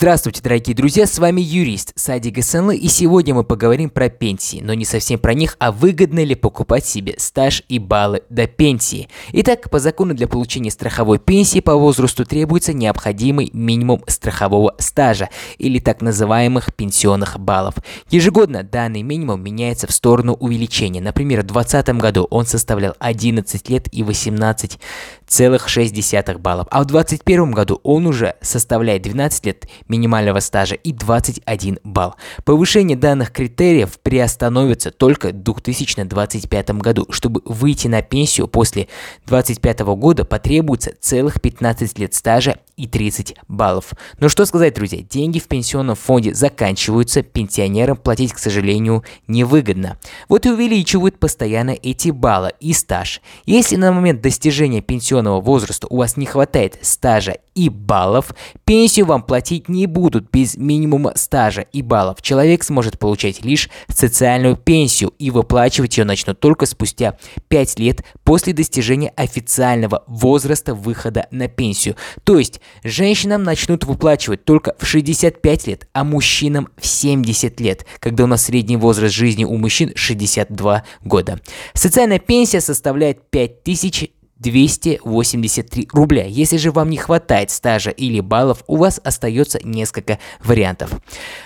Здравствуйте, дорогие друзья, с вами юрист Сади Гасанлы, и сегодня мы поговорим про пенсии, но не совсем про них, а выгодно ли покупать себе стаж и баллы до пенсии. Итак, по закону для получения страховой пенсии по возрасту требуется необходимый минимум страхового стажа, или так называемых пенсионных баллов. Ежегодно данный минимум меняется в сторону увеличения. Например, в 2020 году он составлял 11 лет и 18,6 баллов, а в 2021 году он уже составляет 12 лет минимального стажа и 21 балл. Повышение данных критериев приостановится только в 2025 году. Чтобы выйти на пенсию после 2025 года потребуется целых 15 лет стажа и 30 баллов. Но что сказать, друзья, деньги в пенсионном фонде заканчиваются, пенсионерам платить, к сожалению, невыгодно. Вот и увеличивают постоянно эти баллы и стаж. Если на момент достижения пенсионного возраста у вас не хватает стажа и баллов, пенсию вам платить не будут без минимума стажа и баллов. Человек сможет получать лишь социальную пенсию и выплачивать ее начнут только спустя 5 лет после достижения официального возраста выхода на пенсию. То есть женщинам начнут выплачивать только в 65 лет, а мужчинам в 70 лет, когда у нас средний возраст жизни у мужчин 62 года. Социальная пенсия составляет 5000 283 рубля. Если же вам не хватает стажа или баллов, у вас остается несколько вариантов.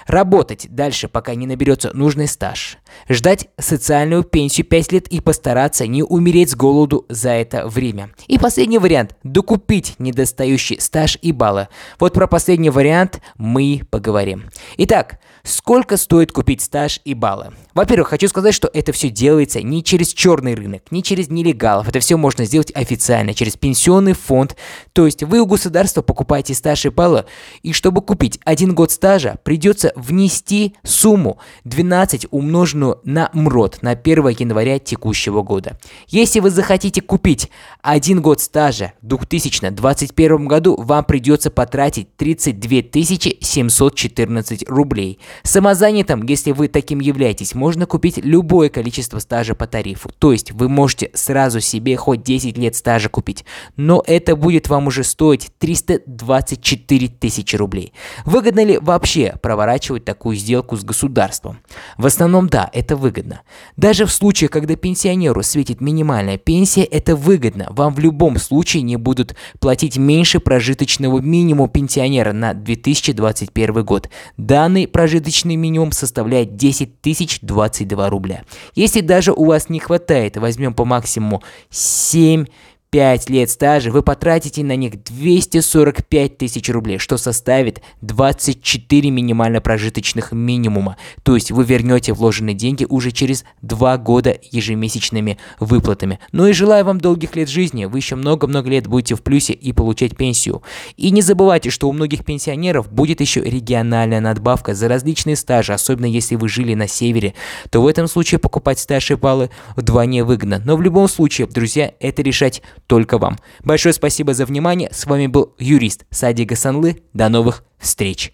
Работать дальше, пока не наберется нужный стаж. Ждать социальную пенсию 5 лет и постараться не умереть с голоду за это время. И последний вариант – докупить недостающий стаж и баллы. Вот про последний вариант мы поговорим. Итак, сколько стоит купить стаж и баллы? Во-первых, хочу сказать, что это все делается не через черный рынок, не через нелегалов. Это все можно сделать официально, через пенсионный фонд. То есть вы у государства покупаете стаж баллы, и чтобы купить один год стажа, придется внести сумму 12 умноженную на МРОД на 1 января текущего года. Если вы захотите купить один год стажа в 2021 году, вам придется потратить 32 714 рублей. Самозанятым, если вы таким являетесь, можно купить любое количество стажа по тарифу. То есть вы можете сразу себе хоть 10 лет стажа купить, но это будет вам уже стоить 324 тысячи рублей. Выгодно ли вообще проворачивать такую сделку с государством? В основном да, это выгодно. Даже в случае, когда пенсионеру светит минимальная пенсия, это выгодно. Вам в любом случае не будут платить меньше прожиточного минимума пенсионера на 2021 год. Данный прожиточный минимум составляет 10 022 рубля. Если даже у вас не хватает, возьмем по максимуму 7 5 лет стажа, вы потратите на них 245 тысяч рублей, что составит 24 минимально прожиточных минимума. То есть вы вернете вложенные деньги уже через 2 года ежемесячными выплатами. Ну и желаю вам долгих лет жизни, вы еще много-много лет будете в плюсе и получать пенсию. И не забывайте, что у многих пенсионеров будет еще региональная надбавка за различные стажи, особенно если вы жили на севере, то в этом случае покупать стаж и баллы вдвойне выгодно. Но в любом случае, друзья, это решать только вам. Большое спасибо за внимание. С вами был юрист Сади Гасанлы. До новых встреч.